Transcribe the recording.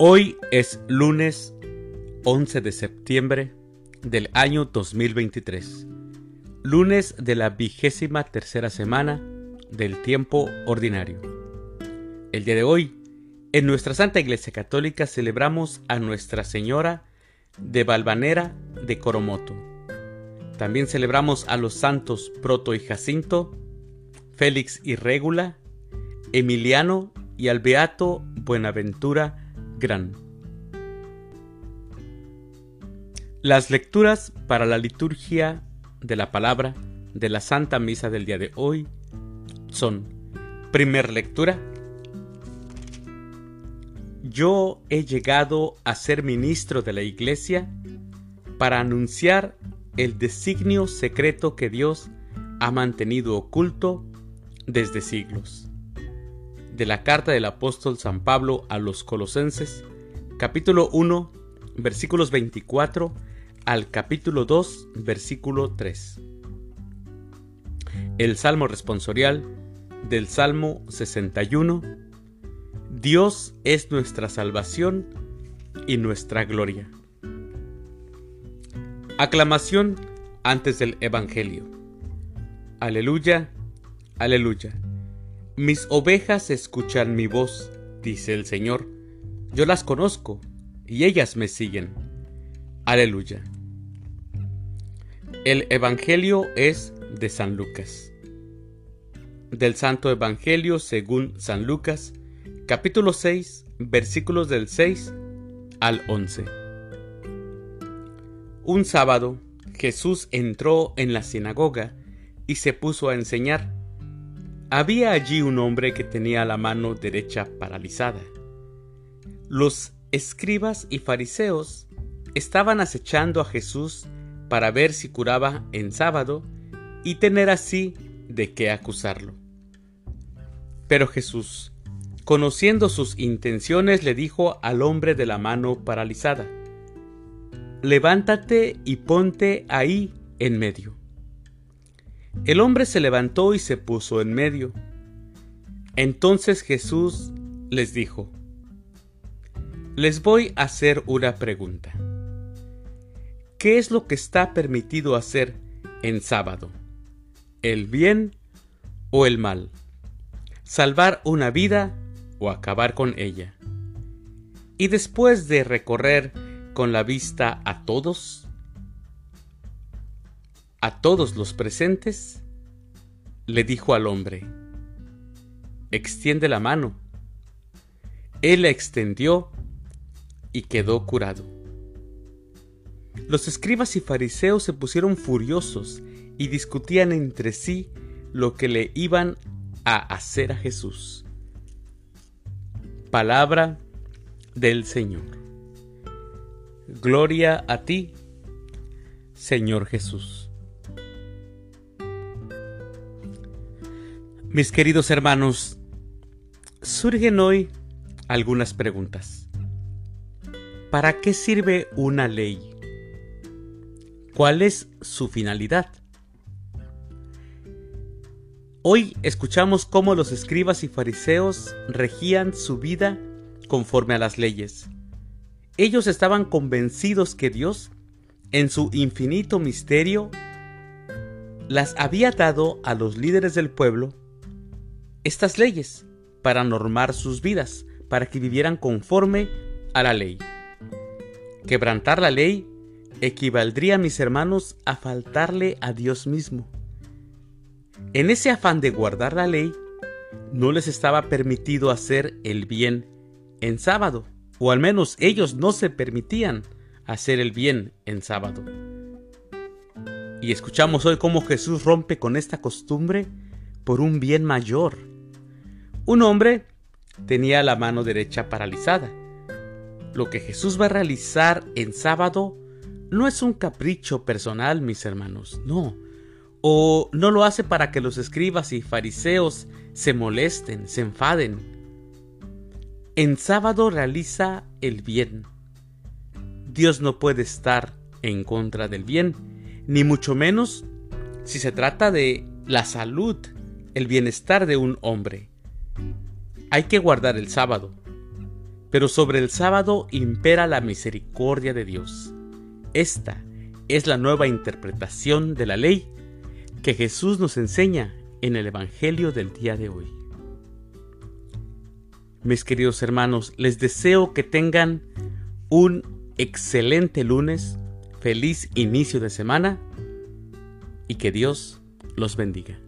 Hoy es lunes 11 de septiembre del año 2023, lunes de la vigésima tercera semana del tiempo ordinario. El día de hoy, en nuestra Santa Iglesia Católica celebramos a Nuestra Señora de Valvanera de Coromoto. También celebramos a los santos Proto y Jacinto, Félix y Régula, Emiliano y al Beato Buenaventura Las lecturas para la liturgia de la palabra de la Santa Misa del día de hoy son, primer lectura, yo he llegado a ser ministro de la Iglesia para anunciar el designio secreto que Dios ha mantenido oculto desde siglos de la carta del apóstol San Pablo a los Colosenses, capítulo 1, versículos 24 al capítulo 2, versículo 3. El Salmo responsorial del Salmo 61. Dios es nuestra salvación y nuestra gloria. Aclamación antes del Evangelio. Aleluya, aleluya. Mis ovejas escuchan mi voz, dice el Señor. Yo las conozco y ellas me siguen. Aleluya. El Evangelio es de San Lucas. Del Santo Evangelio según San Lucas, capítulo 6, versículos del 6 al 11. Un sábado, Jesús entró en la sinagoga y se puso a enseñar había allí un hombre que tenía la mano derecha paralizada. Los escribas y fariseos estaban acechando a Jesús para ver si curaba en sábado y tener así de qué acusarlo. Pero Jesús, conociendo sus intenciones, le dijo al hombre de la mano paralizada, Levántate y ponte ahí en medio. El hombre se levantó y se puso en medio. Entonces Jesús les dijo, Les voy a hacer una pregunta. ¿Qué es lo que está permitido hacer en sábado? ¿El bien o el mal? ¿Salvar una vida o acabar con ella? Y después de recorrer con la vista a todos, a todos los presentes, le dijo al hombre, extiende la mano. Él la extendió y quedó curado. Los escribas y fariseos se pusieron furiosos y discutían entre sí lo que le iban a hacer a Jesús. Palabra del Señor. Gloria a ti, Señor Jesús. Mis queridos hermanos, surgen hoy algunas preguntas. ¿Para qué sirve una ley? ¿Cuál es su finalidad? Hoy escuchamos cómo los escribas y fariseos regían su vida conforme a las leyes. Ellos estaban convencidos que Dios, en su infinito misterio, las había dado a los líderes del pueblo estas leyes para normar sus vidas, para que vivieran conforme a la ley. Quebrantar la ley equivaldría, mis hermanos, a faltarle a Dios mismo. En ese afán de guardar la ley, no les estaba permitido hacer el bien en sábado, o al menos ellos no se permitían hacer el bien en sábado. Y escuchamos hoy cómo Jesús rompe con esta costumbre por un bien mayor, un hombre tenía la mano derecha paralizada. Lo que Jesús va a realizar en sábado no es un capricho personal, mis hermanos, no. O no lo hace para que los escribas y fariseos se molesten, se enfaden. En sábado realiza el bien. Dios no puede estar en contra del bien, ni mucho menos si se trata de la salud, el bienestar de un hombre. Hay que guardar el sábado, pero sobre el sábado impera la misericordia de Dios. Esta es la nueva interpretación de la ley que Jesús nos enseña en el Evangelio del día de hoy. Mis queridos hermanos, les deseo que tengan un excelente lunes, feliz inicio de semana y que Dios los bendiga.